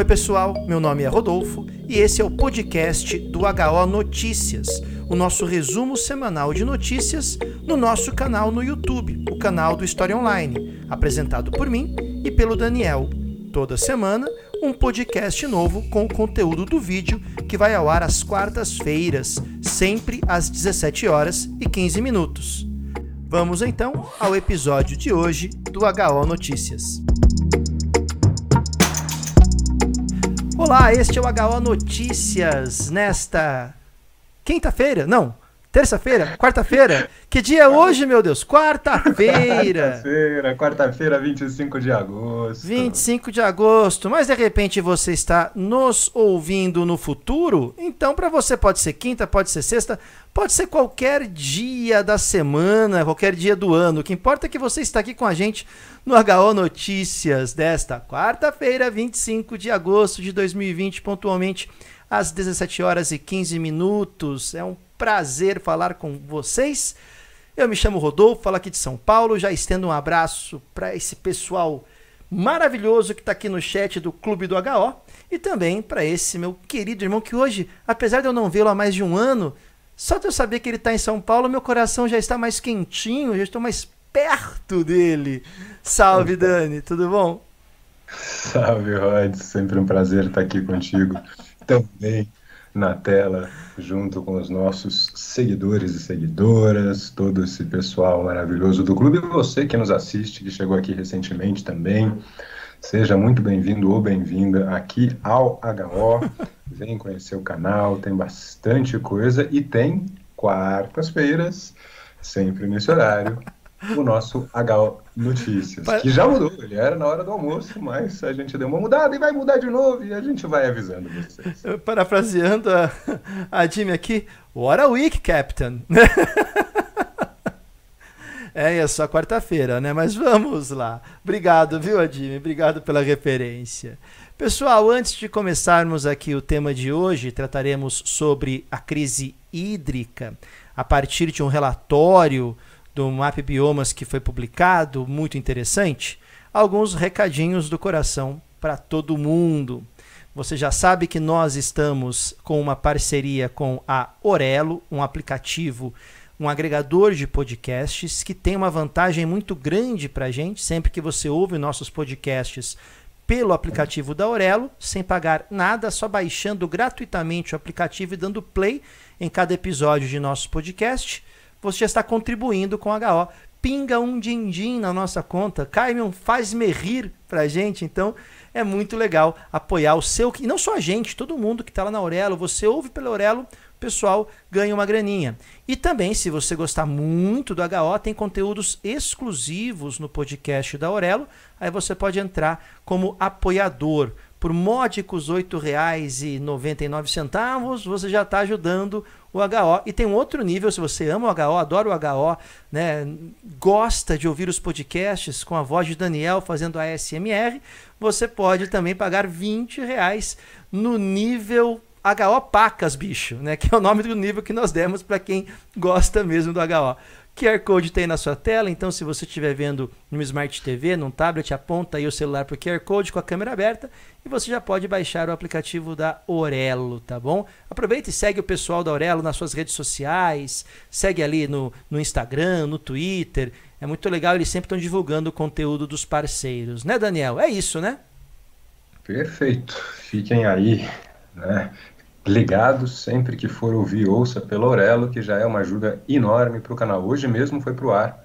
Oi, pessoal, meu nome é Rodolfo e esse é o podcast do HO Notícias, o nosso resumo semanal de notícias no nosso canal no YouTube, o canal do História Online, apresentado por mim e pelo Daniel. Toda semana, um podcast novo com o conteúdo do vídeo que vai ao ar às quartas-feiras, sempre às 17 horas e 15 minutos. Vamos então ao episódio de hoje do HO Notícias. Olá, este é o HO Notícias nesta quinta-feira? Não, terça-feira? Quarta-feira? Que dia é hoje, meu Deus? Quarta-feira! Quarta-feira, quarta-feira, 25 de agosto. 25 de agosto, mas de repente você está nos ouvindo no futuro, então para você pode ser quinta, pode ser sexta, pode ser qualquer dia da semana, qualquer dia do ano. O que importa é que você está aqui com a gente no HO Notícias desta quarta-feira, 25 de agosto de 2020, pontualmente às 17 horas e 15 minutos. É um prazer falar com vocês. Eu me chamo Rodolfo, falo aqui de São Paulo. Já estendo um abraço para esse pessoal maravilhoso que está aqui no chat do Clube do HO e também para esse meu querido irmão que hoje, apesar de eu não vê-lo há mais de um ano, só de eu saber que ele está em São Paulo, meu coração já está mais quentinho, já estou mais perto dele. Salve, Dani, tudo bom? Salve, Rod, sempre um prazer estar aqui contigo. Também na tela, junto com os nossos seguidores e seguidoras, todo esse pessoal maravilhoso do clube. E você que nos assiste, que chegou aqui recentemente também, seja muito bem-vindo ou bem-vinda aqui ao HO. Vem conhecer o canal, tem bastante coisa e tem quartas-feiras, sempre nesse horário, o nosso HO Notícias, que já mudou, ele era na hora do almoço, mas a gente deu uma mudada e vai mudar de novo e a gente vai avisando vocês. Parafraseando a, a Jimmy aqui, what a week, Captain! é, é só quarta-feira, né? Mas vamos lá. Obrigado, viu, Adime? Obrigado pela referência. Pessoal, antes de começarmos aqui o tema de hoje, trataremos sobre a crise hídrica a partir de um relatório do Map Biomas que foi publicado, muito interessante, alguns recadinhos do coração para todo mundo. Você já sabe que nós estamos com uma parceria com a Orelo, um aplicativo, um agregador de podcasts que tem uma vantagem muito grande para a gente. Sempre que você ouve nossos podcasts pelo aplicativo da Orelo, sem pagar nada, só baixando gratuitamente o aplicativo e dando play em cada episódio de nosso podcast você já está contribuindo com HO. Pinga um din-din na nossa conta, cai um faz-me rir pra gente. Então é muito legal apoiar o seu. E não só a gente, todo mundo que está lá na Aurelo, você ouve pela Aurelo, o pessoal ganha uma graninha. E também, se você gostar muito do HO, tem conteúdos exclusivos no podcast da Aurelo. Aí você pode entrar como apoiador por módicos R$ 8,99, você já está ajudando o HO. E tem um outro nível, se você ama o HO, adora o HO, né, gosta de ouvir os podcasts com a voz de Daniel fazendo a ASMR, você pode também pagar R$ reais no nível HO Pacas, bicho, né, que é o nome do nível que nós demos para quem gosta mesmo do HO. QR Code tem na sua tela, então se você estiver vendo no Smart TV, num tablet, aponta aí o celular para o QR Code com a câmera aberta e você já pode baixar o aplicativo da Orelo, tá bom? Aproveita e segue o pessoal da Orelo nas suas redes sociais, segue ali no, no Instagram, no Twitter. É muito legal, eles sempre estão divulgando o conteúdo dos parceiros, né, Daniel? É isso, né? Perfeito. Fiquem aí, né? Ligados, sempre que for ouvir, ouça pelo Orelo, que já é uma ajuda enorme para o canal. Hoje mesmo foi para o ar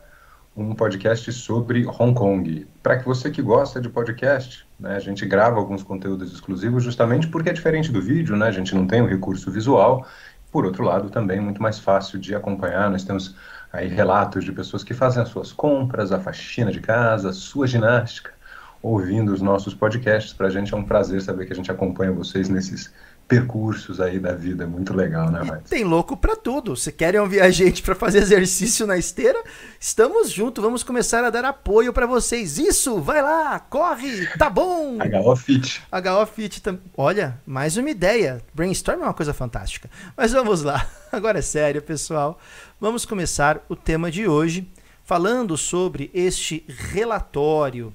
um podcast sobre Hong Kong. Para que você que gosta de podcast, né, a gente grava alguns conteúdos exclusivos justamente porque é diferente do vídeo, né, a gente não tem o recurso visual. Por outro lado, também muito mais fácil de acompanhar. Nós temos aí relatos de pessoas que fazem as suas compras, a faxina de casa, a sua ginástica, ouvindo os nossos podcasts. Para a gente é um prazer saber que a gente acompanha vocês nesses percursos aí da vida. Muito legal, né? Tem louco para tudo. Se querem ouvir a gente para fazer exercício na esteira, estamos juntos. Vamos começar a dar apoio para vocês. Isso, vai lá, corre, tá bom. HO Fit. HO Fit também. Olha, mais uma ideia. Brainstorm é uma coisa fantástica. Mas vamos lá. Agora é sério, pessoal. Vamos começar o tema de hoje falando sobre este relatório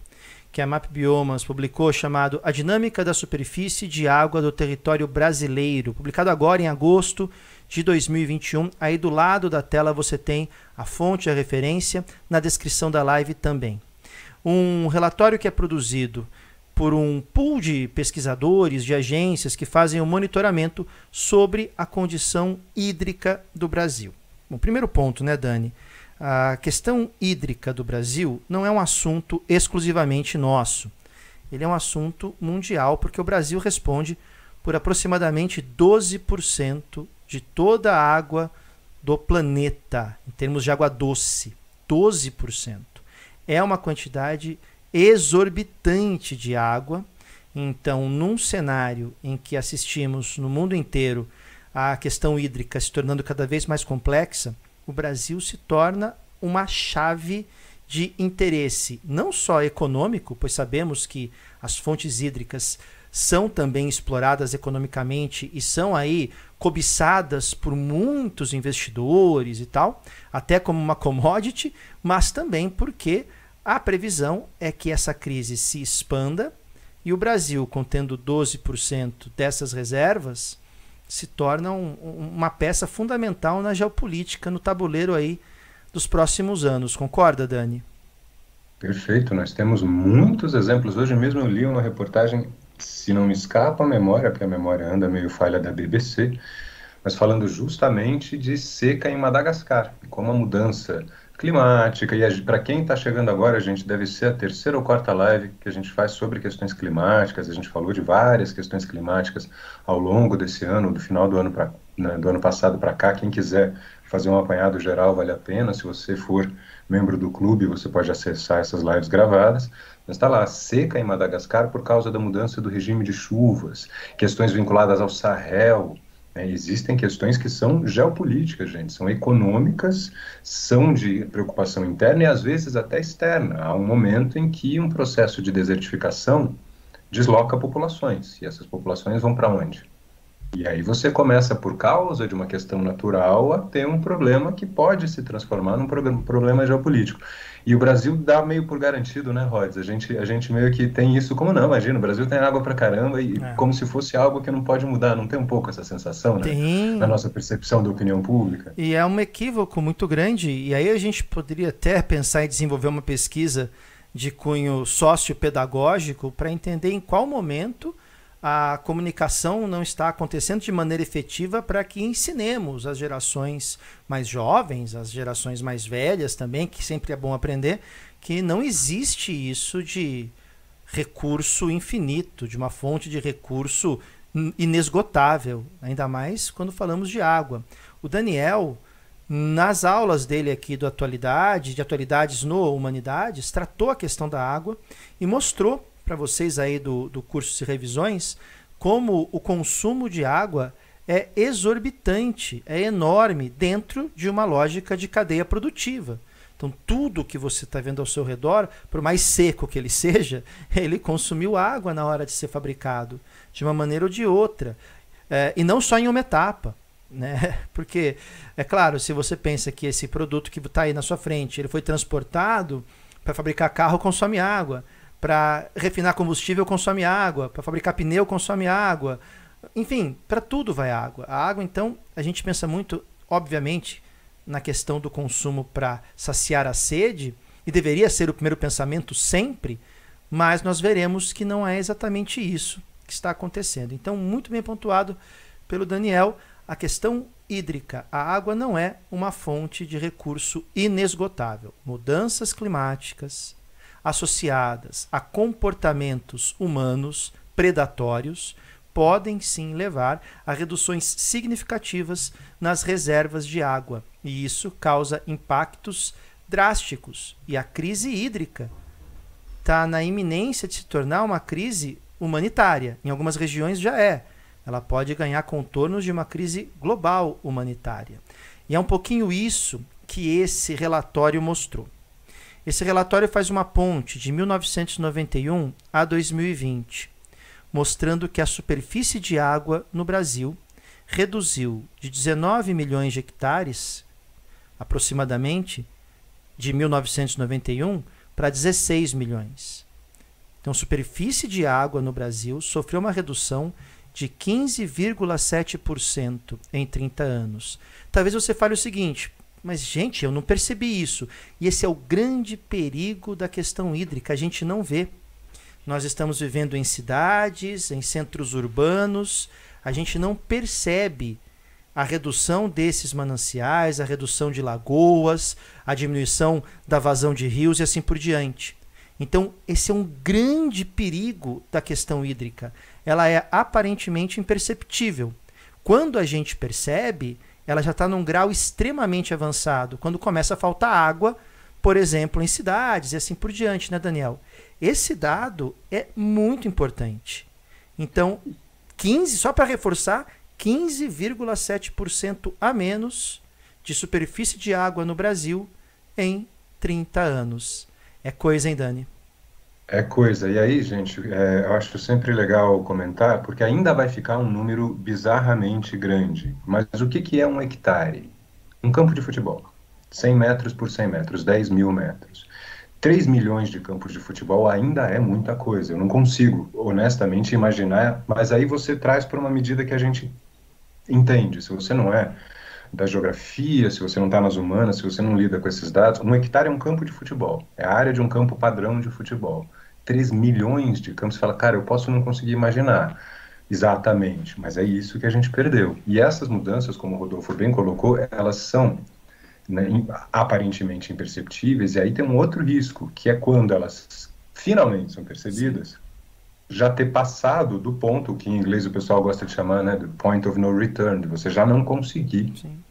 que a Map Biomas publicou, chamado A Dinâmica da Superfície de Água do Território Brasileiro, publicado agora em agosto de 2021. Aí do lado da tela você tem a fonte, a referência, na descrição da live também. Um relatório que é produzido por um pool de pesquisadores, de agências que fazem o um monitoramento sobre a condição hídrica do Brasil. O primeiro ponto, né, Dani? A questão hídrica do Brasil não é um assunto exclusivamente nosso. Ele é um assunto mundial, porque o Brasil responde por aproximadamente 12% de toda a água do planeta, em termos de água doce. 12%. É uma quantidade exorbitante de água. Então, num cenário em que assistimos no mundo inteiro a questão hídrica se tornando cada vez mais complexa, o Brasil se torna uma chave de interesse, não só econômico, pois sabemos que as fontes hídricas são também exploradas economicamente e são aí cobiçadas por muitos investidores e tal, até como uma commodity, mas também porque a previsão é que essa crise se expanda e o Brasil, contendo 12% dessas reservas, se torna um, uma peça fundamental na geopolítica, no tabuleiro aí dos próximos anos. Concorda, Dani? Perfeito, nós temos muitos exemplos. Hoje mesmo eu li uma reportagem, se não me escapa a memória, porque a memória anda meio falha da BBC, mas falando justamente de seca em Madagascar, como a mudança climática. E para quem está chegando agora, a gente deve ser a terceira ou quarta live que a gente faz sobre questões climáticas. A gente falou de várias questões climáticas ao longo desse ano, do final do ano, pra, né, do ano passado para cá. Quem quiser fazer um apanhado geral, vale a pena. Se você for membro do clube, você pode acessar essas lives gravadas. Mas está lá, seca em Madagascar por causa da mudança do regime de chuvas, questões vinculadas ao Sahel, é, existem questões que são geopolíticas, gente, são econômicas, são de preocupação interna e às vezes até externa. Há um momento em que um processo de desertificação desloca populações e essas populações vão para onde? E aí você começa, por causa de uma questão natural, a ter um problema que pode se transformar num problema geopolítico. E o Brasil dá meio por garantido, né, Rods? A gente, a gente meio que tem isso como não, imagina, o Brasil tem água pra caramba e é. como se fosse algo que não pode mudar. Não tem um pouco essa sensação, né? Tem. Na nossa percepção da opinião pública. E é um equívoco muito grande. E aí a gente poderia até pensar em desenvolver uma pesquisa de cunho sociopedagógico para entender em qual momento a comunicação não está acontecendo de maneira efetiva para que ensinemos as gerações mais jovens, as gerações mais velhas também, que sempre é bom aprender, que não existe isso de recurso infinito, de uma fonte de recurso inesgotável, ainda mais quando falamos de água. O Daniel, nas aulas dele aqui do Atualidade, de Atualidades no Humanidades, tratou a questão da água e mostrou para vocês aí do, do curso de revisões como o consumo de água é exorbitante, é enorme dentro de uma lógica de cadeia produtiva. Então, tudo que você está vendo ao seu redor, por mais seco que ele seja, ele consumiu água na hora de ser fabricado, de uma maneira ou de outra. É, e não só em uma etapa. Né? Porque, é claro, se você pensa que esse produto que está aí na sua frente ele foi transportado para fabricar carro, consome água para refinar combustível consome água, para fabricar pneu consome água. Enfim, para tudo vai água. A água, então, a gente pensa muito, obviamente, na questão do consumo para saciar a sede, e deveria ser o primeiro pensamento sempre, mas nós veremos que não é exatamente isso que está acontecendo. Então, muito bem pontuado pelo Daniel, a questão hídrica. A água não é uma fonte de recurso inesgotável. Mudanças climáticas, associadas a comportamentos humanos predatórios podem sim levar a reduções significativas nas reservas de água, e isso causa impactos drásticos. E a crise hídrica está na iminência de se tornar uma crise humanitária. Em algumas regiões já é. Ela pode ganhar contornos de uma crise global humanitária. E é um pouquinho isso que esse relatório mostrou. Esse relatório faz uma ponte de 1991 a 2020, mostrando que a superfície de água no Brasil reduziu de 19 milhões de hectares, aproximadamente, de 1991 para 16 milhões. Então, superfície de água no Brasil sofreu uma redução de 15,7% em 30 anos. Talvez você fale o seguinte: mas, gente, eu não percebi isso. E esse é o grande perigo da questão hídrica, a gente não vê. Nós estamos vivendo em cidades, em centros urbanos, a gente não percebe a redução desses mananciais, a redução de lagoas, a diminuição da vazão de rios e assim por diante. Então, esse é um grande perigo da questão hídrica. Ela é aparentemente imperceptível. Quando a gente percebe, ela já está num grau extremamente avançado. Quando começa a faltar água, por exemplo, em cidades e assim por diante, né, Daniel? Esse dado é muito importante. Então, 15, só para reforçar, 15,7% a menos de superfície de água no Brasil em 30 anos. É coisa, hein, Dani? É coisa. E aí, gente, é, eu acho sempre legal comentar, porque ainda vai ficar um número bizarramente grande. Mas o que, que é um hectare? Um campo de futebol. 100 metros por 100 metros, 10 mil metros. 3 milhões de campos de futebol ainda é muita coisa. Eu não consigo, honestamente, imaginar. Mas aí você traz para uma medida que a gente entende. Se você não é da geografia, se você não está nas humanas, se você não lida com esses dados, um hectare é um campo de futebol, é a área de um campo padrão de futebol. 3 milhões de campos, você fala, cara, eu posso não conseguir imaginar exatamente, mas é isso que a gente perdeu. E essas mudanças, como o Rodolfo bem colocou, elas são né, aparentemente imperceptíveis, e aí tem um outro risco, que é quando elas finalmente são percebidas, já ter passado do ponto que em inglês o pessoal gosta de chamar, né, do point of no return, de você já não conseguir Sim.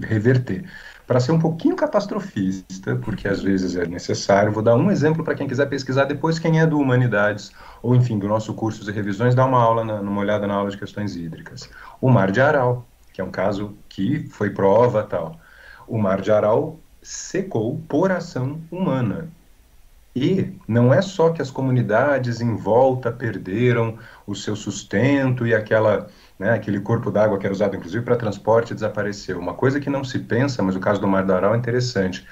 reverter. Para ser um pouquinho catastrofista, porque às vezes é necessário, vou dar um exemplo para quem quiser pesquisar depois, quem é do Humanidades, ou enfim, do nosso curso de revisões, dá uma aula, na, uma olhada na aula de questões hídricas. O Mar de Aral, que é um caso que foi prova tal. O Mar de Aral secou por ação humana. E não é só que as comunidades em volta perderam o seu sustento e aquela né, aquele corpo d'água que era usado inclusive para transporte desapareceu. Uma coisa que não se pensa, mas o caso do Mar do Aral é interessante.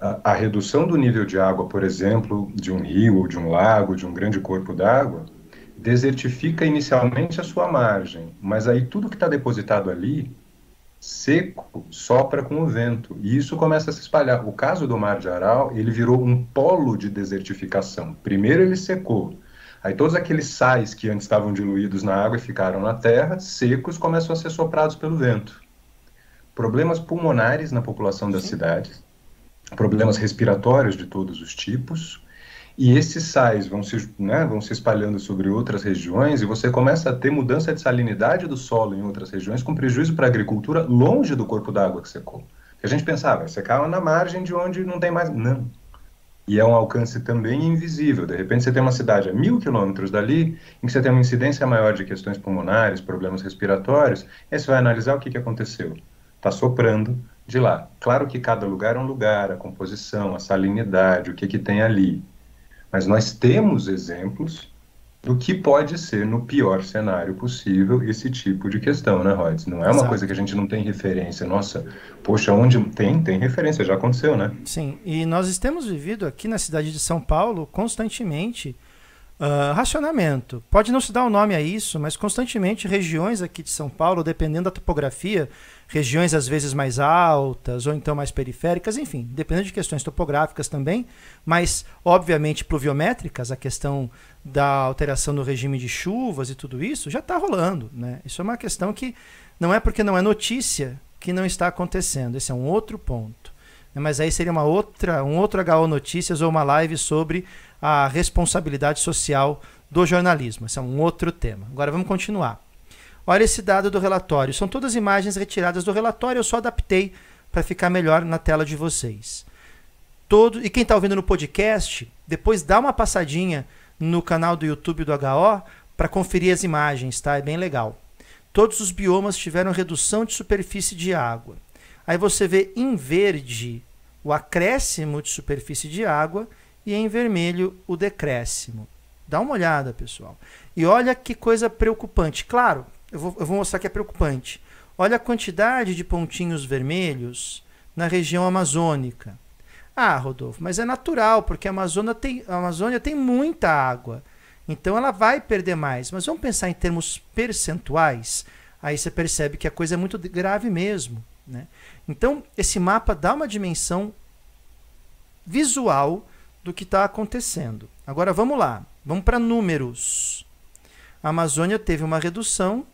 A, a redução do nível de água, por exemplo, de um rio ou de um lago, de um grande corpo d'água, desertifica inicialmente a sua margem, mas aí tudo que está depositado ali, seco, sopra com o vento, e isso começa a se espalhar. O caso do Mar de Aral, ele virou um polo de desertificação. Primeiro ele secou, Aí todos aqueles sais que antes estavam diluídos na água e ficaram na terra, secos, começam a ser soprados pelo vento. Problemas pulmonares na população das Sim. cidades, problemas respiratórios de todos os tipos, e esses sais vão se, né, vão se espalhando sobre outras regiões e você começa a ter mudança de salinidade do solo em outras regiões com prejuízo para a agricultura longe do corpo d'água que secou. A gente pensava, vai secar na margem de onde não tem mais. Não e é um alcance também invisível. De repente, você tem uma cidade a mil quilômetros dali, em que você tem uma incidência maior de questões pulmonares, problemas respiratórios, aí você vai analisar o que, que aconteceu. Está soprando de lá. Claro que cada lugar é um lugar, a composição, a salinidade, o que, que tem ali. Mas nós temos exemplos do que pode ser, no pior cenário possível, esse tipo de questão, né, Rods? Não é uma Exato. coisa que a gente não tem referência. Nossa, poxa, onde tem, tem referência, já aconteceu, né? Sim, e nós temos vivido aqui na cidade de São Paulo constantemente uh, racionamento. Pode não se dar o um nome a isso, mas constantemente regiões aqui de São Paulo, dependendo da topografia, regiões às vezes mais altas ou então mais periféricas, enfim, dependendo de questões topográficas também, mas obviamente pluviométricas, a questão da alteração no regime de chuvas e tudo isso já está rolando. Né? Isso é uma questão que não é porque não é notícia que não está acontecendo. Esse é um outro ponto. Né? Mas aí seria uma outra, um outro HO Notícias ou uma live sobre a responsabilidade social do jornalismo. Esse é um outro tema. Agora vamos continuar. Olha esse dado do relatório. São todas imagens retiradas do relatório, eu só adaptei para ficar melhor na tela de vocês. Todo, e quem está ouvindo no podcast, depois dá uma passadinha no canal do YouTube do HO para conferir as imagens, tá? É bem legal. Todos os biomas tiveram redução de superfície de água. Aí você vê em verde o acréscimo de superfície de água e em vermelho o decréscimo. Dá uma olhada, pessoal. E olha que coisa preocupante. Claro, eu vou, eu vou mostrar que é preocupante. Olha a quantidade de pontinhos vermelhos na região amazônica. Ah, Rodolfo, mas é natural, porque a Amazônia tem, a Amazônia tem muita água. Então ela vai perder mais. Mas vamos pensar em termos percentuais. Aí você percebe que a coisa é muito grave mesmo. Né? Então, esse mapa dá uma dimensão visual do que está acontecendo. Agora vamos lá, vamos para números. A Amazônia teve uma redução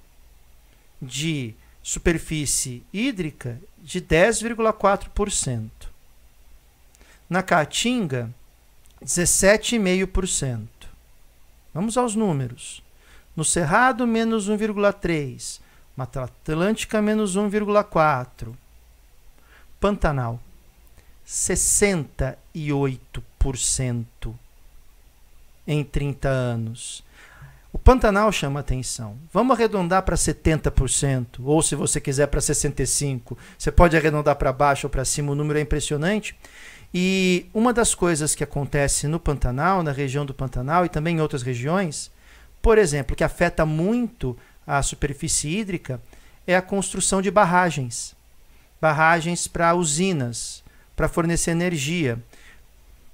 de superfície hídrica de 10,4%. Na Caatinga, 17,5%. Vamos aos números. No Cerrado, menos 1,3%. Mata Atlântica, menos 1,4%. Pantanal, 68% em 30 anos. O Pantanal chama atenção. Vamos arredondar para 70%, ou se você quiser para 65%. Você pode arredondar para baixo ou para cima, o número é impressionante. E uma das coisas que acontece no Pantanal, na região do Pantanal e também em outras regiões, por exemplo, que afeta muito a superfície hídrica, é a construção de barragens. Barragens para usinas, para fornecer energia.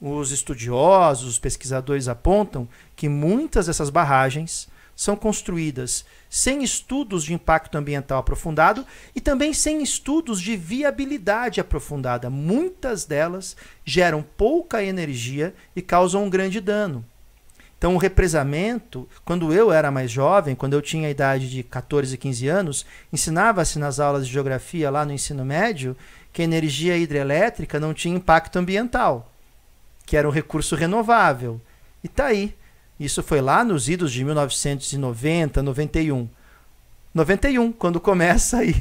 Os estudiosos, os pesquisadores apontam que muitas dessas barragens são construídas sem estudos de impacto ambiental aprofundado e também sem estudos de viabilidade aprofundada. Muitas delas geram pouca energia e causam um grande dano. Então, o represamento, quando eu era mais jovem, quando eu tinha a idade de 14, 15 anos, ensinava-se nas aulas de geografia lá no ensino médio que a energia hidrelétrica não tinha impacto ambiental, que era um recurso renovável. E está aí. Isso foi lá nos idos de 1990, 91. 91, quando começa aí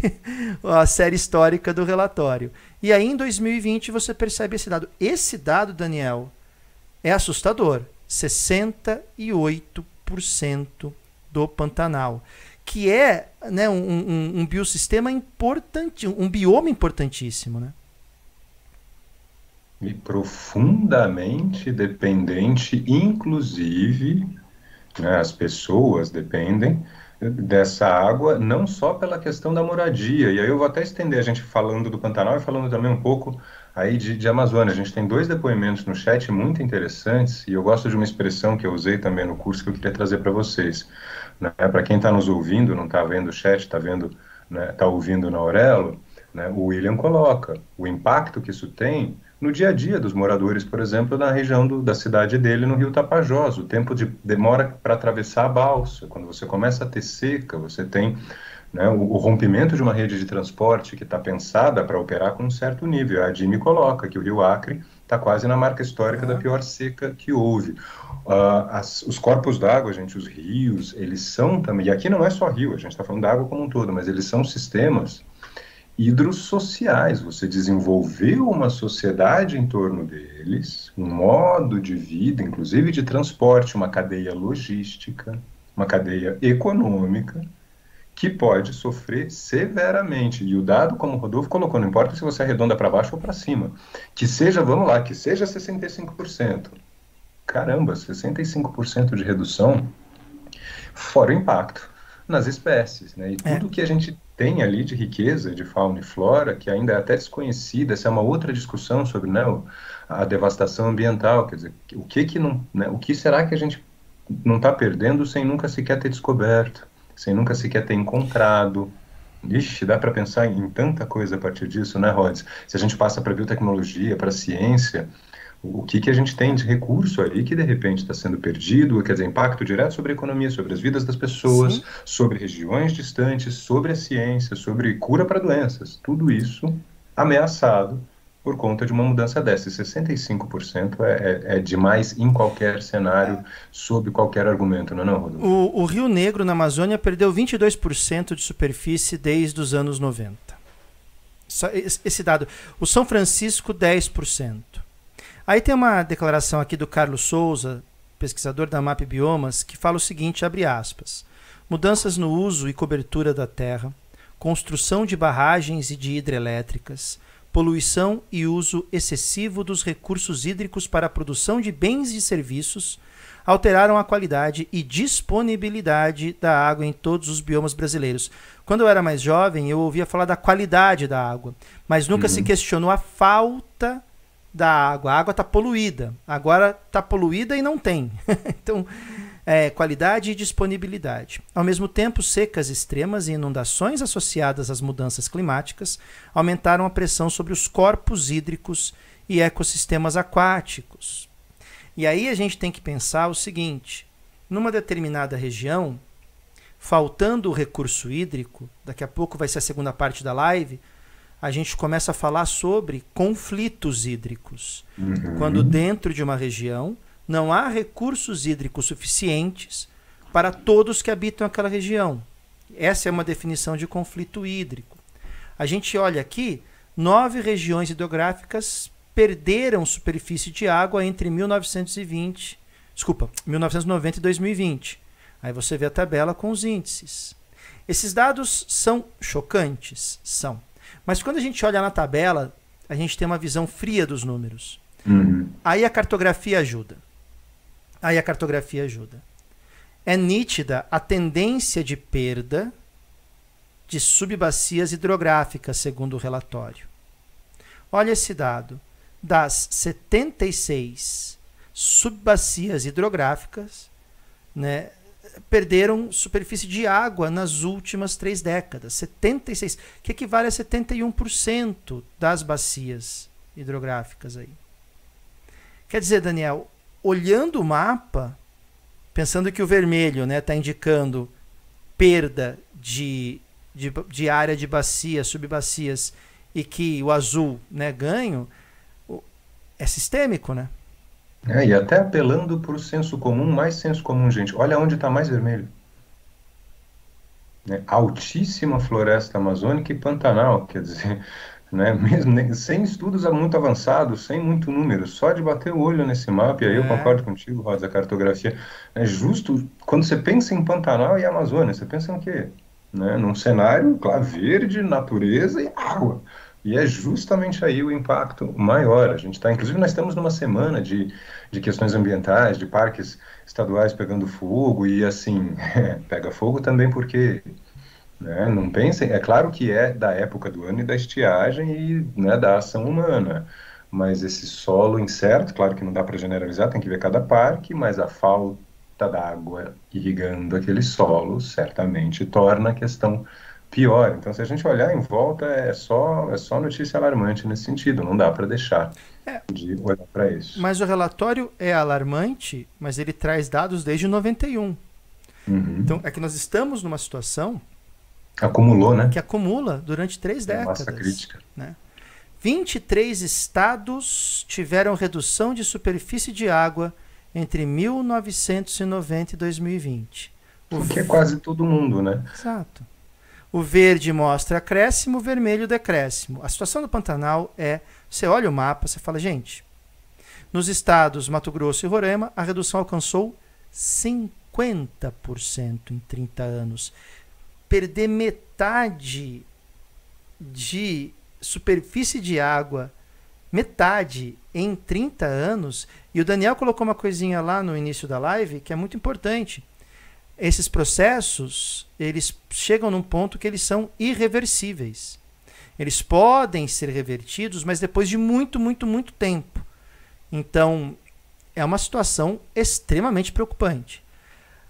a série histórica do relatório. E aí em 2020 você percebe esse dado. Esse dado, Daniel, é assustador. 68% do Pantanal que é né, um, um, um biossistema importante, um bioma importantíssimo. Né? E profundamente dependente, inclusive, né, as pessoas dependem dessa água, não só pela questão da moradia. E aí eu vou até estender a gente falando do Pantanal e falando também um pouco aí de, de Amazônia. A gente tem dois depoimentos no chat muito interessantes e eu gosto de uma expressão que eu usei também no curso que eu queria trazer para vocês. Né? Para quem está nos ouvindo, não está vendo o chat, está vendo, né, tá ouvindo na Aurelo, né, o William coloca o impacto que isso tem no dia a dia dos moradores, por exemplo, na região do, da cidade dele, no Rio Tapajós. O tempo de demora para atravessar a balsa. Quando você começa a ter seca, você tem né, o, o, rompimento de uma rede de transporte que está pensada para operar com um certo nível. A DIME coloca que o Rio Acre está quase na marca histórica uhum. da pior seca que houve. Uh, as, os corpos d'água, gente, os rios, eles são também, e aqui não é só rio, a gente está falando da água como um todo, mas eles são sistemas hidrossociais. Você desenvolveu uma sociedade em torno deles, um modo de vida, inclusive de transporte, uma cadeia logística, uma cadeia econômica, que pode sofrer severamente. E o dado, como o Rodolfo colocou, não importa se você arredonda para baixo ou para cima, que seja, vamos lá, que seja 65% caramba, 65% de redução, fora o impacto nas espécies, né? E é. tudo que a gente tem ali de riqueza de fauna e flora, que ainda é até desconhecida, essa é uma outra discussão sobre né, a devastação ambiental, quer dizer, o que que não, né, o que será que a gente não está perdendo sem nunca sequer ter descoberto, sem nunca sequer ter encontrado, Ixi, dá para pensar em tanta coisa a partir disso, né, Rods? Se a gente passa para a biotecnologia, para a ciência, o que, que a gente tem de recurso aí que de repente está sendo perdido, quer dizer, impacto direto sobre a economia, sobre as vidas das pessoas, Sim. sobre regiões distantes, sobre a ciência, sobre cura para doenças, tudo isso ameaçado por conta de uma mudança dessa. 65% é, é, é demais em qualquer cenário, sob qualquer argumento, não é não, Rodolfo? O, o Rio Negro, na Amazônia, perdeu 22% de superfície desde os anos 90. Esse dado. O São Francisco, 10%. Aí tem uma declaração aqui do Carlos Souza, pesquisador da MAP Biomas, que fala o seguinte, abre aspas: Mudanças no uso e cobertura da terra, construção de barragens e de hidrelétricas, poluição e uso excessivo dos recursos hídricos para a produção de bens e serviços alteraram a qualidade e disponibilidade da água em todos os biomas brasileiros. Quando eu era mais jovem, eu ouvia falar da qualidade da água, mas nunca uhum. se questionou a falta da água. A água está poluída. Agora está poluída e não tem. então, é, qualidade e disponibilidade. Ao mesmo tempo, secas extremas e inundações associadas às mudanças climáticas aumentaram a pressão sobre os corpos hídricos e ecossistemas aquáticos. E aí a gente tem que pensar o seguinte: numa determinada região, faltando o recurso hídrico, daqui a pouco vai ser a segunda parte da live, a gente começa a falar sobre conflitos hídricos. Uhum. Quando dentro de uma região não há recursos hídricos suficientes para todos que habitam aquela região. Essa é uma definição de conflito hídrico. A gente olha aqui, nove regiões hidrográficas perderam superfície de água entre 1920, desculpa, 1990 e 2020. Aí você vê a tabela com os índices. Esses dados são chocantes, são. Mas quando a gente olha na tabela, a gente tem uma visão fria dos números. Uhum. Aí a cartografia ajuda. Aí a cartografia ajuda. É nítida a tendência de perda de subbacias hidrográficas, segundo o relatório. Olha esse dado. Das 76 subbacias hidrográficas, né, perderam superfície de água nas últimas três décadas. 76, que equivale a 71% das bacias hidrográficas aí. Quer dizer, Daniel, olhando o mapa, pensando que o vermelho está né, tá indicando perda de, de, de, área de bacias, subbacias, e que o azul né, ganho, é sistêmico, né? É, e até apelando para o senso comum, mais senso comum, gente. Olha onde está mais vermelho. Né? Altíssima floresta amazônica e Pantanal, quer dizer, né? Mesmo sem estudos muito avançados, sem muito número, só de bater o olho nesse mapa, e aí é. eu concordo contigo, Rosa, a cartografia, é justo quando você pensa em Pantanal e Amazônia, você pensa em quê? Né? Num cenário, claro, verde, natureza e água. E é justamente aí o impacto maior. A gente está, inclusive, nós estamos numa semana de, de questões ambientais, de parques estaduais pegando fogo, e assim, pega fogo também porque né? Não pensem, é claro que é da época do ano e da estiagem e né, da ação humana, mas esse solo incerto, claro que não dá para generalizar, tem que ver cada parque, mas a falta d'água irrigando aquele solo certamente torna a questão pior. Então, se a gente olhar em volta, é só, é só notícia alarmante nesse sentido, não dá para deixar é, de olhar para isso. Mas o relatório é alarmante, mas ele traz dados desde 91. Uhum. Então, é que nós estamos numa situação Acumulou, né? Que acumula durante três é décadas. Massa crítica. Né? 23 estados tiveram redução de superfície de água entre 1990 e 2020. O que é quase todo mundo, né? Exato. O verde mostra acréscimo, o vermelho decréscimo. A situação do Pantanal é, você olha o mapa, você fala, gente, nos estados Mato Grosso e Roraima, a redução alcançou 50% em 30 anos perder metade de superfície de água, metade em 30 anos. E o Daniel colocou uma coisinha lá no início da live que é muito importante. Esses processos, eles chegam num ponto que eles são irreversíveis. Eles podem ser revertidos, mas depois de muito, muito, muito tempo. Então, é uma situação extremamente preocupante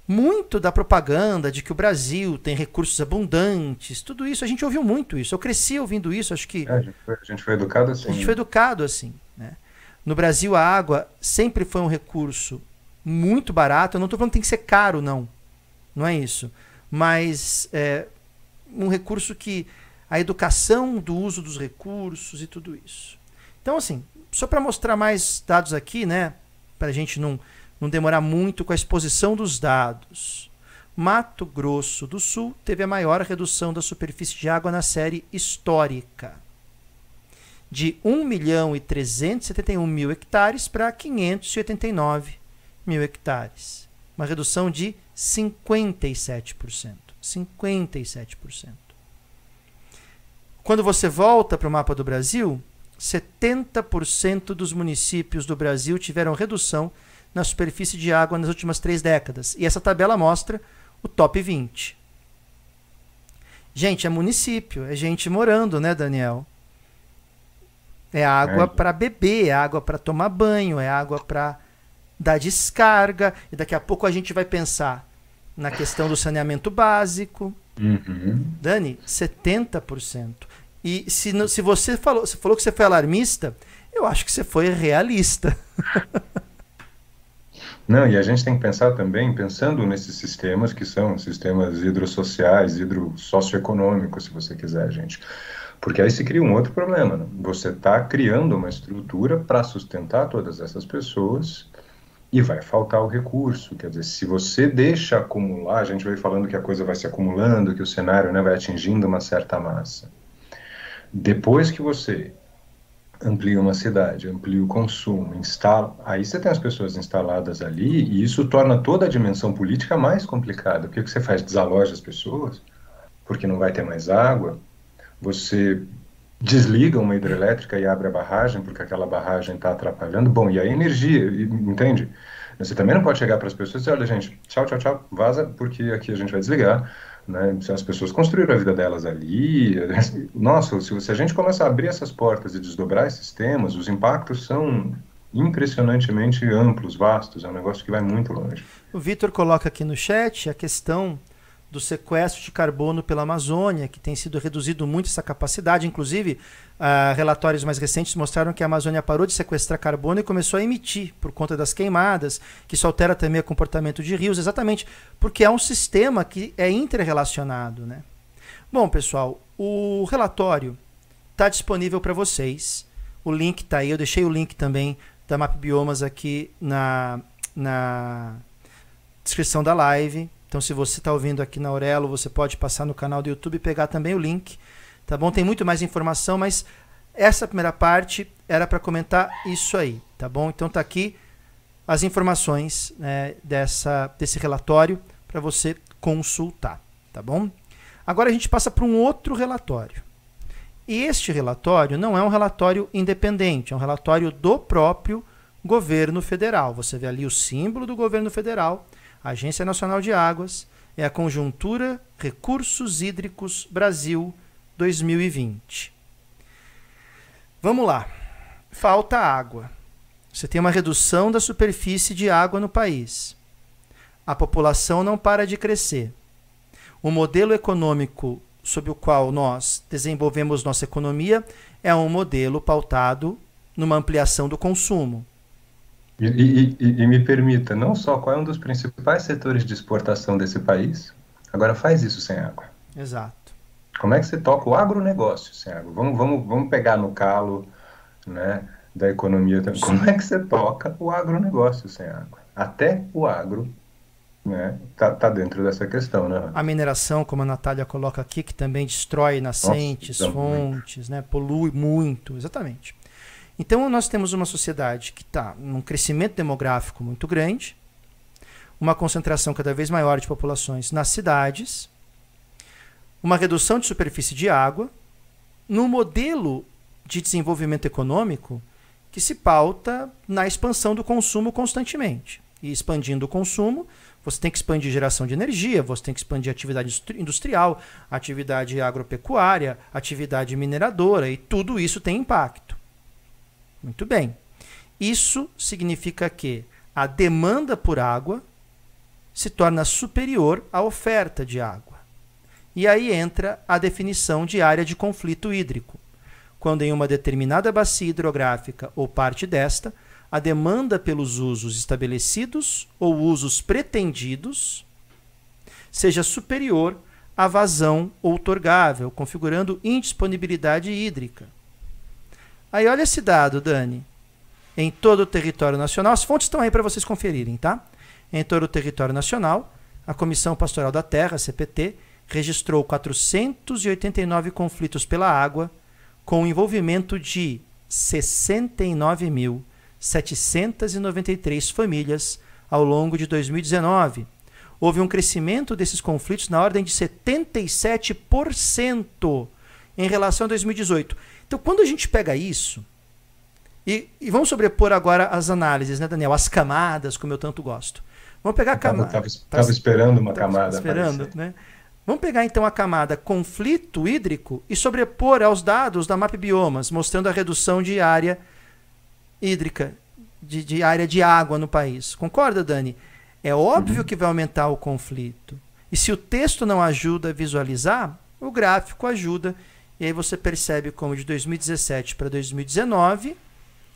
muito da propaganda de que o Brasil tem recursos abundantes, tudo isso, a gente ouviu muito isso. Eu cresci ouvindo isso, acho que. É, a, gente foi, a, gente foi, educado assim. A gente foi educado assim. Né? No Brasil, a água sempre foi um recurso muito barato. Eu não estou falando que tem que ser caro, não. Não é isso. Mas é um recurso que. A educação do uso dos recursos e tudo isso. Então, assim, só para mostrar mais dados aqui, né? Para a gente não não demorar muito com a exposição dos dados. Mato Grosso do Sul teve a maior redução da superfície de água na série histórica, de 1 milhão e 371 mil hectares para 589 mil hectares. Uma redução de 57%. 57%. Quando você volta para o mapa do Brasil, 70% dos municípios do Brasil tiveram redução na superfície de água nas últimas três décadas. E essa tabela mostra o top 20. Gente, é município, é gente morando, né, Daniel? É água é. para beber, é água para tomar banho, é água para dar descarga. E daqui a pouco a gente vai pensar na questão do saneamento básico. Uhum. Dani, 70%. E se, se você falou, você falou que você foi alarmista, eu acho que você foi realista. Não, e a gente tem que pensar também, pensando nesses sistemas que são sistemas hidrossociais, hidrossocioeconômicos, se você quiser, gente. Porque aí se cria um outro problema. Né? Você está criando uma estrutura para sustentar todas essas pessoas e vai faltar o recurso. Quer dizer, se você deixa acumular, a gente vai falando que a coisa vai se acumulando, que o cenário né, vai atingindo uma certa massa. Depois que você amplia uma cidade, amplia o consumo, instala, aí você tem as pessoas instaladas ali e isso torna toda a dimensão política mais complicada. O que, que você faz? Desaloja as pessoas porque não vai ter mais água. Você desliga uma hidrelétrica e abre a barragem porque aquela barragem está atrapalhando. Bom, e a energia, entende? Você também não pode chegar para as pessoas e dizer, olha gente, tchau, tchau, tchau, vaza, porque aqui a gente vai desligar. Né? As pessoas construíram a vida delas ali, nossa, se, a gente começar a abrir essas portas e desdobrar esses temas, os impactos são impressionantemente amplos, vastos, é um negócio que vai muito longe. O Vitor coloca aqui no chat a questão do sequestro de carbono pela Amazônia, que tem sido reduzido muito essa capacidade. Inclusive, uh, relatórios mais recentes mostraram que a Amazônia parou de sequestrar carbono e começou a emitir por conta das queimadas, que isso altera também o comportamento de rios, exatamente porque é um sistema que é interrelacionado. Né? Bom, pessoal, o relatório está disponível para vocês. O link está aí, eu deixei o link também da Map Biomas aqui na, na descrição da live. Então, se você está ouvindo aqui na Aurelo, você pode passar no canal do YouTube e pegar também o link. Tá bom? Tem muito mais informação, mas essa primeira parte era para comentar isso aí, tá bom? Então tá aqui as informações né, dessa, desse relatório para você consultar, tá bom? Agora a gente passa para um outro relatório. E este relatório não é um relatório independente, é um relatório do próprio governo federal. Você vê ali o símbolo do governo federal Agência Nacional de Águas, é a conjuntura Recursos Hídricos Brasil 2020. Vamos lá. Falta água. Você tem uma redução da superfície de água no país. A população não para de crescer. O modelo econômico sob o qual nós desenvolvemos nossa economia é um modelo pautado numa ampliação do consumo. E, e, e, e, me permita, não só qual é um dos principais setores de exportação desse país, agora faz isso sem água. Exato. Como é que você toca o agronegócio sem água? Vamos, vamos, vamos pegar no calo né, da economia também. Como é que você toca o agronegócio sem água? Até o agro né, tá, tá dentro dessa questão, né? A mineração, como a Natália coloca aqui, que também destrói nascentes, Nossa, fontes, né, polui muito, exatamente. Então, nós temos uma sociedade que está num crescimento demográfico muito grande, uma concentração cada vez maior de populações nas cidades, uma redução de superfície de água, num modelo de desenvolvimento econômico que se pauta na expansão do consumo constantemente. E expandindo o consumo, você tem que expandir geração de energia, você tem que expandir atividade industrial, atividade agropecuária, atividade mineradora, e tudo isso tem impacto. Muito bem. Isso significa que a demanda por água se torna superior à oferta de água. E aí entra a definição de área de conflito hídrico, quando em uma determinada bacia hidrográfica ou parte desta, a demanda pelos usos estabelecidos ou usos pretendidos seja superior à vazão outorgável, configurando indisponibilidade hídrica. Aí olha esse dado, Dani. Em todo o território nacional, as fontes estão aí para vocês conferirem, tá? Em todo o território nacional, a Comissão Pastoral da Terra, CPT, registrou 489 conflitos pela água, com envolvimento de 69.793 famílias ao longo de 2019. Houve um crescimento desses conflitos na ordem de 77% em relação a 2018. Então, quando a gente pega isso, e, e, vamos sobrepor agora as análises, né, Daniel? As camadas, como eu tanto gosto. Vamos pegar a camada. Estava esperando uma camada. Esperando, né? Vamos pegar então a camada conflito hídrico e sobrepor aos dados da MAP Biomas, mostrando a redução de área hídrica, de, de área de água no país. Concorda, Dani? É óbvio uhum. que vai aumentar o conflito. E se o texto não ajuda a visualizar, o gráfico ajuda. E aí você percebe como de 2017 para 2019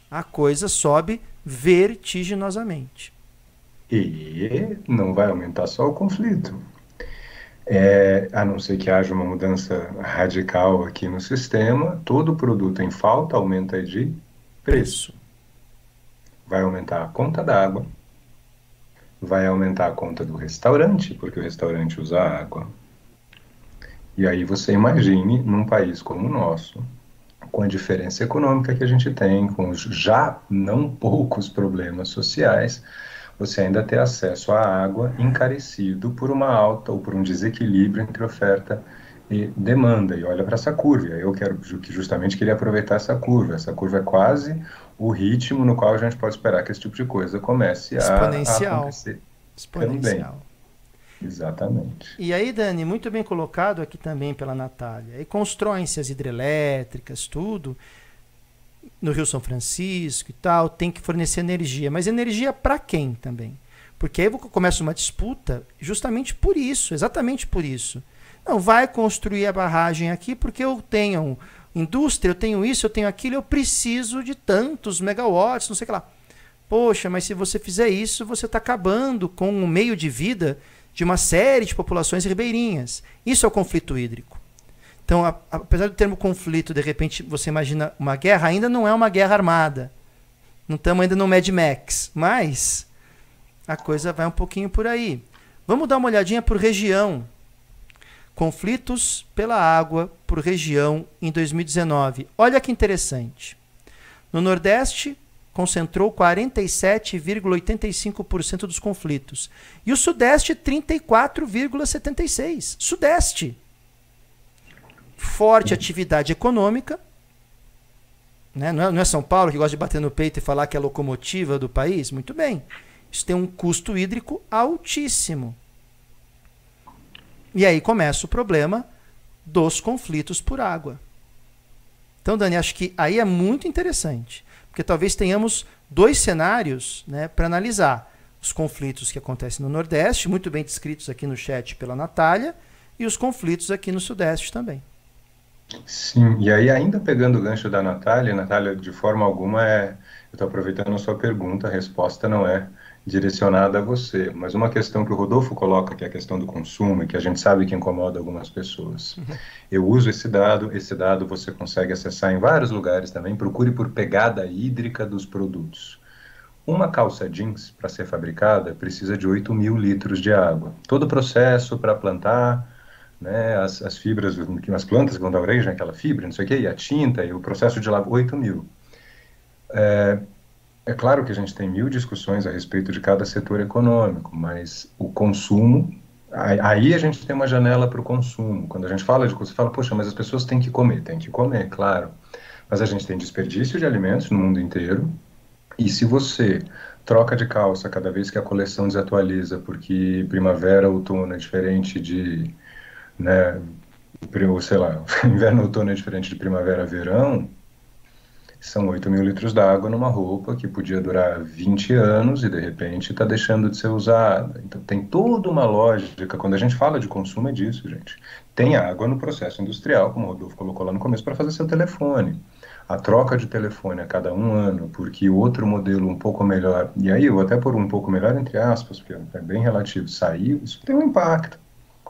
a coisa sobe vertiginosamente. E não vai aumentar só o conflito. É, a não ser que haja uma mudança radical aqui no sistema, todo produto em falta aumenta de preço. Vai aumentar a conta d'água, vai aumentar a conta do restaurante, porque o restaurante usa água. E aí você imagine num país como o nosso, com a diferença econômica que a gente tem, com os já não poucos problemas sociais, você ainda ter acesso à água encarecido por uma alta ou por um desequilíbrio entre oferta e demanda. E olha para essa curva. Eu quero que justamente queria aproveitar essa curva. Essa curva é quase o ritmo no qual a gente pode esperar que esse tipo de coisa comece a, a acontecer. Exponencial. Também. Exatamente. E aí, Dani, muito bem colocado aqui também pela Natália. E constroem-se as hidrelétricas, tudo no Rio São Francisco e tal, tem que fornecer energia. Mas energia para quem também? Porque aí começa uma disputa justamente por isso, exatamente por isso. Não, vai construir a barragem aqui porque eu tenho indústria, eu tenho isso, eu tenho aquilo, eu preciso de tantos megawatts, não sei o que lá. Poxa, mas se você fizer isso, você está acabando com o meio de vida de uma série de populações ribeirinhas. Isso é o conflito hídrico. Então, a, apesar do termo conflito, de repente você imagina uma guerra, ainda não é uma guerra armada. Não estamos ainda no Mad Max, mas a coisa vai um pouquinho por aí. Vamos dar uma olhadinha por região. Conflitos pela água por região em 2019. Olha que interessante. No Nordeste, concentrou 47,85% dos conflitos. E o Sudeste, 34,76%. Sudeste forte atividade econômica. Né? Não, é, não é São Paulo que gosta de bater no peito e falar que é a locomotiva do país? Muito bem. Isso tem um custo hídrico altíssimo. E aí começa o problema dos conflitos por água. Então, Dani, acho que aí é muito interessante, porque talvez tenhamos dois cenários né, para analisar. Os conflitos que acontecem no Nordeste, muito bem descritos aqui no chat pela Natália, e os conflitos aqui no Sudeste também. Sim, e aí ainda pegando o gancho da Natália, Natália, de forma alguma é, eu estou aproveitando a sua pergunta, a resposta não é direcionada a você, mas uma questão que o Rodolfo coloca, que é a questão do consumo, e que a gente sabe que incomoda algumas pessoas. Uhum. Eu uso esse dado, esse dado você consegue acessar em vários lugares também, procure por pegada hídrica dos produtos. Uma calça jeans, para ser fabricada, precisa de 8 mil litros de água. Todo o processo para plantar, né, as, as fibras, as plantas que vão dar origem àquela fibra, não sei o quê, e a tinta, e o processo de lava, 8 mil. É, é claro que a gente tem mil discussões a respeito de cada setor econômico, mas o consumo, aí a gente tem uma janela para o consumo. Quando a gente fala de você fala, poxa, mas as pessoas têm que comer, têm que comer, claro. Mas a gente tem desperdício de alimentos no mundo inteiro, e se você troca de calça cada vez que a coleção desatualiza, porque primavera, outono é diferente de né, sei lá, inverno outono é diferente de primavera verão, são 8 mil litros d'água numa roupa que podia durar 20 anos e de repente está deixando de ser usada. Então tem toda uma lógica. Quando a gente fala de consumo, é disso, gente. Tem água no processo industrial, como o Rodolfo colocou lá no começo, para fazer seu telefone. A troca de telefone a cada um ano, porque outro modelo um pouco melhor, e aí eu até por um pouco melhor, entre aspas, porque é bem relativo, saiu, isso tem um impacto.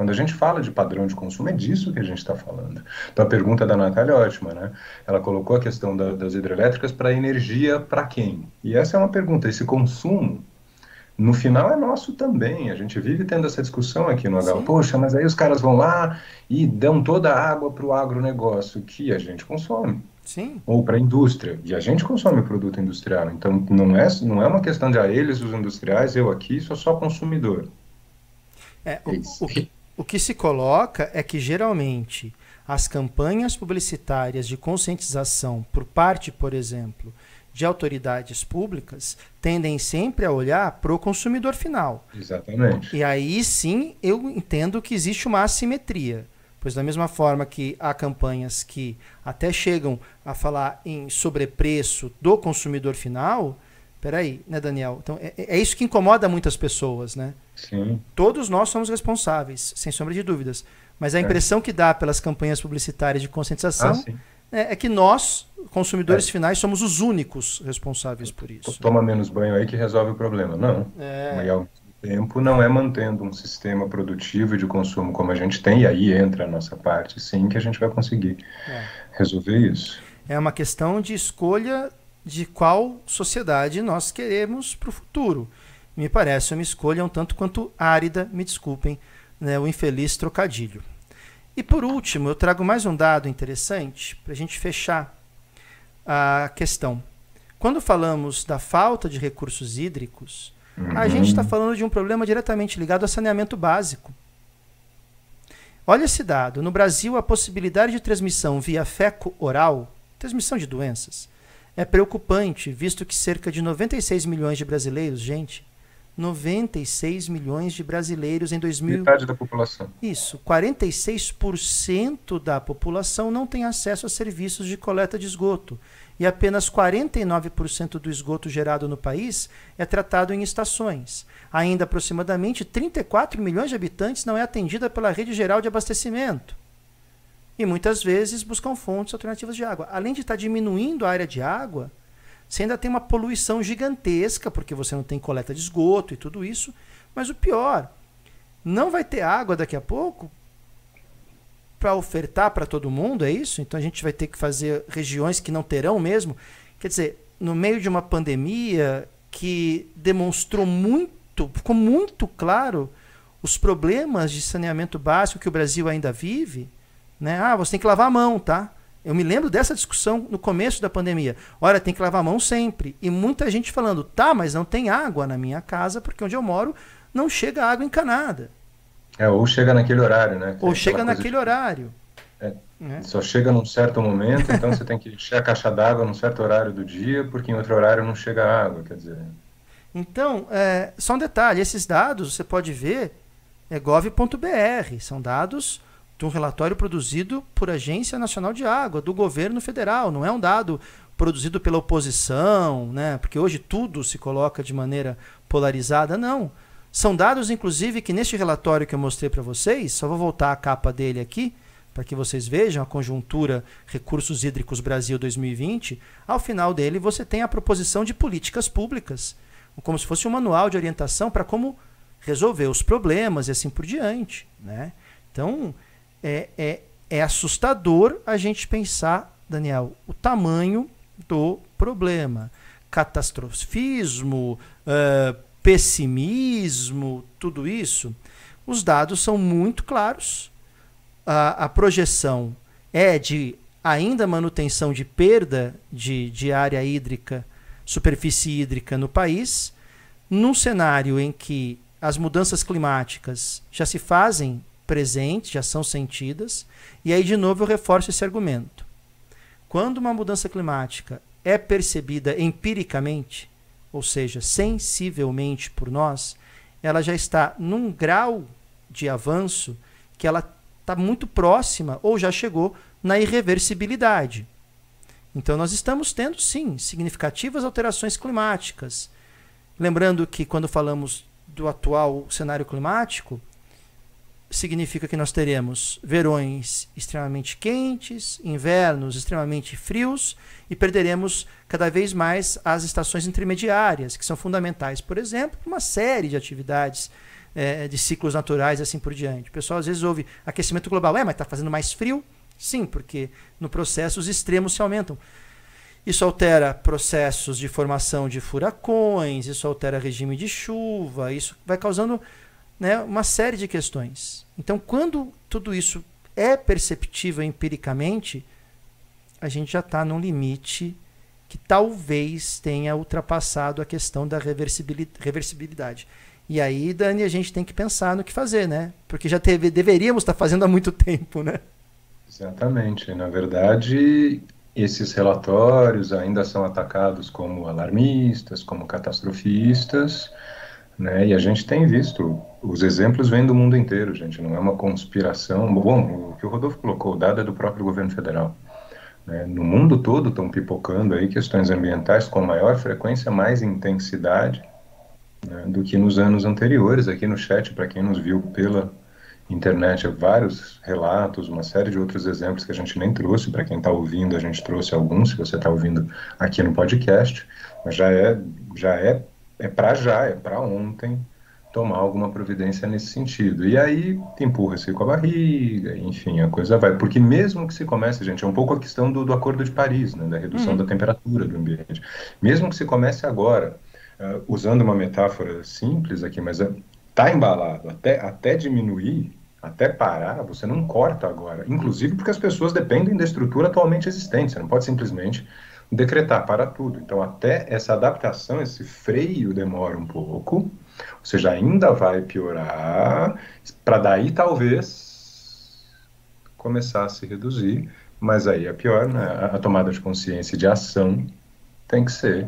Quando a gente fala de padrão de consumo, é disso que a gente está falando. Então a pergunta da Natália é ótima, né? Ela colocou a questão da, das hidrelétricas para energia para quem? E essa é uma pergunta. Esse consumo, no final, é nosso também. A gente vive tendo essa discussão aqui no HL. Poxa, mas aí os caras vão lá e dão toda a água para o agronegócio, que a gente consome. Sim. Ou para a indústria. E a gente consome produto industrial. Então não é, não é uma questão de a ah, eles, os industriais, eu aqui sou só consumidor. É, o, o, que, o que se coloca é que geralmente as campanhas publicitárias de conscientização por parte, por exemplo, de autoridades públicas tendem sempre a olhar para o consumidor final. Exatamente. E aí sim eu entendo que existe uma assimetria. Pois da mesma forma que há campanhas que até chegam a falar em sobrepreço do consumidor final, peraí, né, Daniel? Então é, é isso que incomoda muitas pessoas, né? Sim. Todos nós somos responsáveis, sem sombra de dúvidas. Mas a é. impressão é. que dá pelas campanhas publicitárias de conscientização ah, é, é, que nós, consumidores é. finais, somos os únicos responsáveis por isso. Toma menos banho aí que resolve o problema. Não. É. Ao tempo não é mantendo um sistema produtivo de consumo como a gente tem, e aí entra a nossa parte, sim, que a gente vai conseguir é. resolver isso. É uma questão de escolha de qual sociedade nós queremos para o futuro. Me parece uma escolha um tanto quanto árida, me desculpem, né, o infeliz trocadilho. E por último, eu trago mais um dado interessante para a gente fechar a questão. Quando falamos da falta de recursos hídricos, uhum. a gente está falando de um problema diretamente ligado ao saneamento básico. Olha esse dado. No Brasil, a possibilidade de transmissão via feco oral, transmissão de doenças, é preocupante, visto que cerca de 96 milhões de brasileiros, gente, 96 milhões de brasileiros em 2000. Metade da população. Isso, 46% da população não tem acesso a serviços de coleta de esgoto. E apenas 49% do esgoto gerado no país é tratado em estações. Ainda aproximadamente 34 milhões de habitantes não é atendida pela rede geral de abastecimento. E muitas vezes buscam fontes alternativas de água. Além de estar diminuindo a área de água, você ainda tem uma poluição gigantesca, porque você não tem coleta de esgoto e tudo isso. Mas o pior, não vai ter água daqui a pouco para ofertar para todo mundo, é isso? Então a gente vai ter que fazer regiões que não terão mesmo. Quer dizer, no meio de uma pandemia que demonstrou muito, ficou muito claro os problemas de saneamento básico que o Brasil ainda vive, né? Ah, você tem que lavar a mão, tá? Eu me lembro dessa discussão no começo da pandemia. Olha, tem que lavar a mão sempre. E muita gente falando, tá, mas não tem água na minha casa, porque onde eu moro não chega água encanada. É, ou chega naquele horário, né? Ou chega naquele de... horário. É, é. Só chega num certo momento, então você tem que encher a caixa d'água num certo horário do dia, porque em outro horário não chega água, quer dizer. Então, é, só um detalhe, esses dados você pode ver é gov.br, são dados de um relatório produzido por Agência Nacional de Água, do governo federal. Não é um dado produzido pela oposição, né? porque hoje tudo se coloca de maneira polarizada. Não. São dados, inclusive, que neste relatório que eu mostrei para vocês, só vou voltar a capa dele aqui, para que vocês vejam a conjuntura Recursos Hídricos Brasil 2020. Ao final dele, você tem a proposição de políticas públicas, como se fosse um manual de orientação para como resolver os problemas e assim por diante. Né? Então, é, é, é assustador a gente pensar, Daniel, o tamanho do problema. Catastrofismo, uh, pessimismo, tudo isso. Os dados são muito claros. A, a projeção é de ainda manutenção de perda de, de área hídrica, superfície hídrica no país, num cenário em que as mudanças climáticas já se fazem presentes, já são sentidas. E aí, de novo, eu reforço esse argumento. Quando uma mudança climática é percebida empiricamente, ou seja, sensivelmente por nós, ela já está num grau de avanço que ela está muito próxima ou já chegou na irreversibilidade. Então, nós estamos tendo, sim, significativas alterações climáticas. Lembrando que, quando falamos do atual cenário climático, significa que nós teremos verões extremamente quentes, invernos extremamente frios e perderemos cada vez mais as estações intermediárias, que são fundamentais, por exemplo, para uma série de atividades é, de ciclos naturais e assim por diante. O pessoal às vezes ouve aquecimento global, é, mas está fazendo mais frio? Sim, porque no processo os extremos se aumentam. Isso altera processos de formação de furacões, isso altera regime de chuva, isso vai causando né, uma série de questões. Então, quando tudo isso é perceptível empiricamente, a gente já está num limite que talvez tenha ultrapassado a questão da reversibilidade. E aí, Dani, a gente tem que pensar no que fazer, né? Porque já teve, deveríamos estar tá fazendo há muito tempo, né? Exatamente. Na verdade, esses relatórios ainda são atacados como alarmistas, como catastrofistas, né? E a gente tem visto, os exemplos vêm do mundo inteiro, gente, não é uma conspiração. Bom, o que o Rodolfo colocou, o dado é do próprio governo federal. Né? No mundo todo estão pipocando aí questões ambientais com maior frequência, mais intensidade né, do que nos anos anteriores. Aqui no chat, para quem nos viu pela internet vários relatos, uma série de outros exemplos que a gente nem trouxe. Para quem está ouvindo, a gente trouxe alguns, se você está ouvindo aqui no podcast, mas já é, já é, é para já, é para ontem tomar alguma providência nesse sentido. E aí empurra-se com a barriga, enfim, a coisa vai. Porque mesmo que se comece, gente, é um pouco a questão do, do Acordo de Paris, né, da redução uhum. da temperatura do ambiente. Mesmo que se comece agora, uh, usando uma metáfora simples aqui, mas está uh, embalado, até, até diminuir, até parar, você não corta agora. Inclusive porque as pessoas dependem da estrutura atualmente existente. Você não pode simplesmente decretar para tudo. Então, até essa adaptação, esse freio demora um pouco. Ou seja, ainda vai piorar, para daí talvez começar a se reduzir. Mas aí é pior, né? A tomada de consciência de ação tem que ser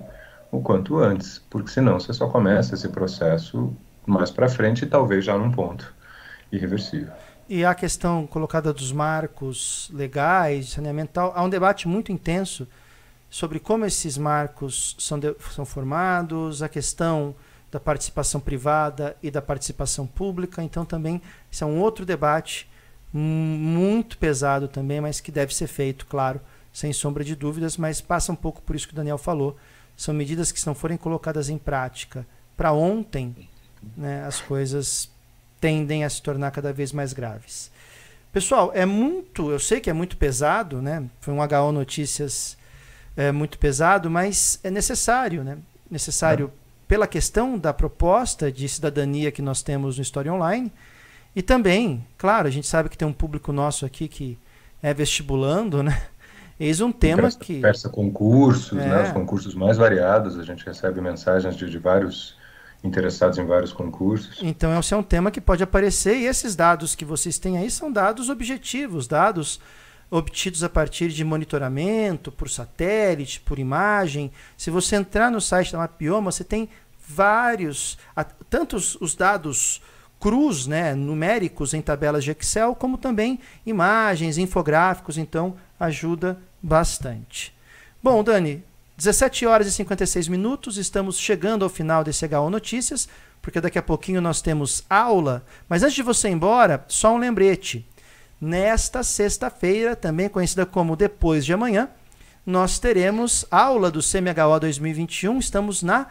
o quanto antes, porque senão você só começa esse processo mais para frente e talvez já num ponto irreversível. E a questão colocada dos marcos legais, saneamento, há um debate muito intenso sobre como esses marcos são, de, são formados, a questão da participação privada e da participação pública. Então, também, isso é um outro debate muito pesado também, mas que deve ser feito, claro, sem sombra de dúvidas, mas passa um pouco por isso que o Daniel falou. São medidas que, se não forem colocadas em prática para ontem, né, as coisas tendem a se tornar cada vez mais graves. Pessoal, é muito, eu sei que é muito pesado, né? Foi um HO Notícias é, muito pesado, mas é necessário, né? Necessário é. Pela questão da proposta de cidadania que nós temos no História Online e também, claro, a gente sabe que tem um público nosso aqui que é vestibulando, né? Eis um tema que. Peça concursos, é. né? Os concursos mais variados, a gente recebe mensagens de, de vários interessados em vários concursos. Então, esse é um tema que pode aparecer e esses dados que vocês têm aí são dados objetivos, dados obtidos a partir de monitoramento por satélite, por imagem. Se você entrar no site da Mapioma, você tem vários, tantos os dados crus, né, numéricos em tabelas de Excel, como também imagens, infográficos, então ajuda bastante. Bom, Dani, 17 horas e 56 minutos, estamos chegando ao final desse HO Notícias, porque daqui a pouquinho nós temos aula. Mas antes de você ir embora, só um lembrete. Nesta sexta-feira, também conhecida como depois de amanhã, nós teremos aula do CMHO 2021. Estamos na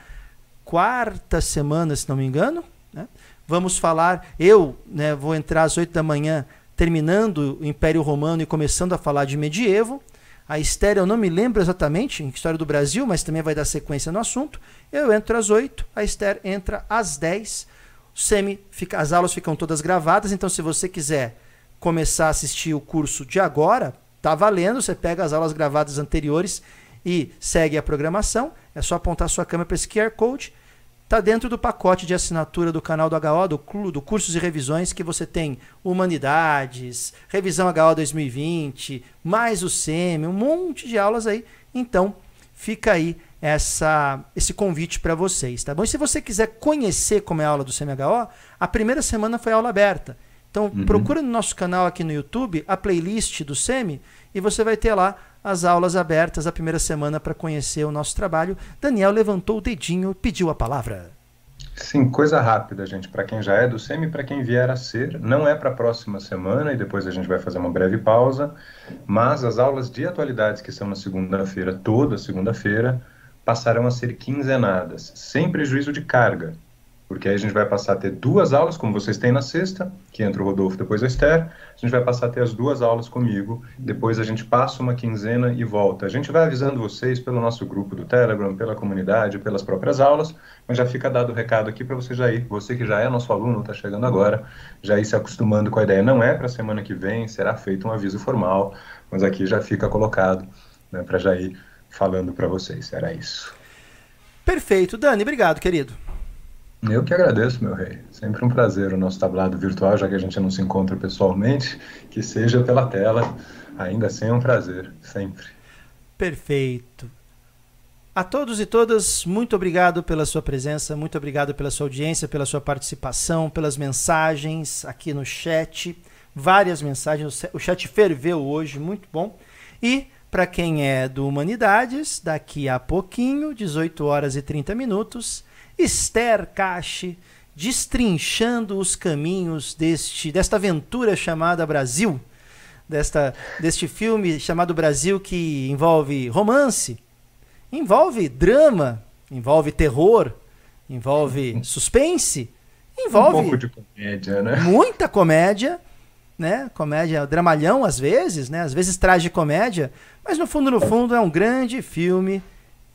quarta semana, se não me engano. Né? Vamos falar, eu né, vou entrar às 8 da manhã, terminando o Império Romano e começando a falar de medievo. A Esther, eu não me lembro exatamente, em História do Brasil, mas também vai dar sequência no assunto. Eu entro às 8, a Esther entra às 10. Semi, fica, as aulas ficam todas gravadas, então se você quiser começar a assistir o curso de agora, tá valendo. Você pega as aulas gravadas anteriores e segue a programação. É só apontar sua câmera para esse QR Code está dentro do pacote de assinatura do canal do HO, do, do Cursos e Revisões, que você tem Humanidades, Revisão HO 2020, mais o SEMI, um monte de aulas aí. Então, fica aí essa, esse convite para vocês, tá bom? E se você quiser conhecer como é a aula do CMHO, a primeira semana foi aula aberta. Então, uhum. procura no nosso canal aqui no YouTube a playlist do SEMI e você vai ter lá as aulas abertas a primeira semana para conhecer o nosso trabalho. Daniel levantou o dedinho e pediu a palavra. Sim, coisa rápida, gente. Para quem já é do SEMI, para quem vier a ser, não é para a próxima semana e depois a gente vai fazer uma breve pausa. Mas as aulas de atualidades que são na segunda-feira, toda segunda-feira, passarão a ser quinzenadas, sem prejuízo de carga porque aí a gente vai passar a ter duas aulas, como vocês têm na sexta, que entra o Rodolfo, depois a Esther, a gente vai passar a ter as duas aulas comigo, depois a gente passa uma quinzena e volta. A gente vai avisando vocês pelo nosso grupo do Telegram, pela comunidade, pelas próprias aulas, mas já fica dado o recado aqui para você já ir, você que já é nosso aluno, está chegando agora, já ir se acostumando com a ideia. Não é para a semana que vem, será feito um aviso formal, mas aqui já fica colocado né, para já ir falando para vocês. Era isso. Perfeito. Dani, obrigado, querido. Eu que agradeço, meu rei. Sempre um prazer o nosso tablado virtual, já que a gente não se encontra pessoalmente, que seja pela tela, ainda assim é um prazer, sempre. Perfeito. A todos e todas, muito obrigado pela sua presença, muito obrigado pela sua audiência, pela sua participação, pelas mensagens aqui no chat. Várias mensagens, o chat ferveu hoje, muito bom. E para quem é do Humanidades, daqui a pouquinho, 18 horas e 30 minutos, Esther Cache destrinchando os caminhos deste desta aventura chamada Brasil, desta deste filme chamado Brasil que envolve romance, envolve drama, envolve terror, envolve suspense, envolve um pouco de comédia, né? Muita comédia, né? Comédia dramalhão às vezes, né? Às vezes traz de comédia, mas no fundo no fundo é um grande filme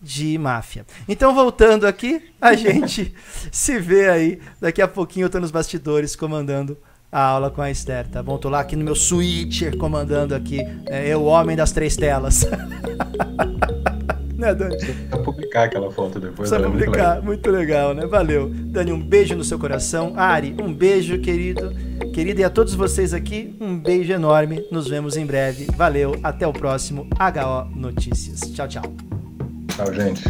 de máfia. Então voltando aqui, a gente se vê aí daqui a pouquinho eu tô nos bastidores comandando a aula com a Esther, tá bom? Tô lá aqui no meu switcher comandando aqui, é, eu, o homem das três telas. né, Dani? Precisa publicar aquela foto depois. Precisa né? publicar, muito, muito legal, né? Valeu. Dani, um beijo no seu coração. Ari, um beijo, querido. Querida, e a todos vocês aqui, um beijo enorme. Nos vemos em breve. Valeu, até o próximo HO Notícias. Tchau, tchau. Tchau, gente.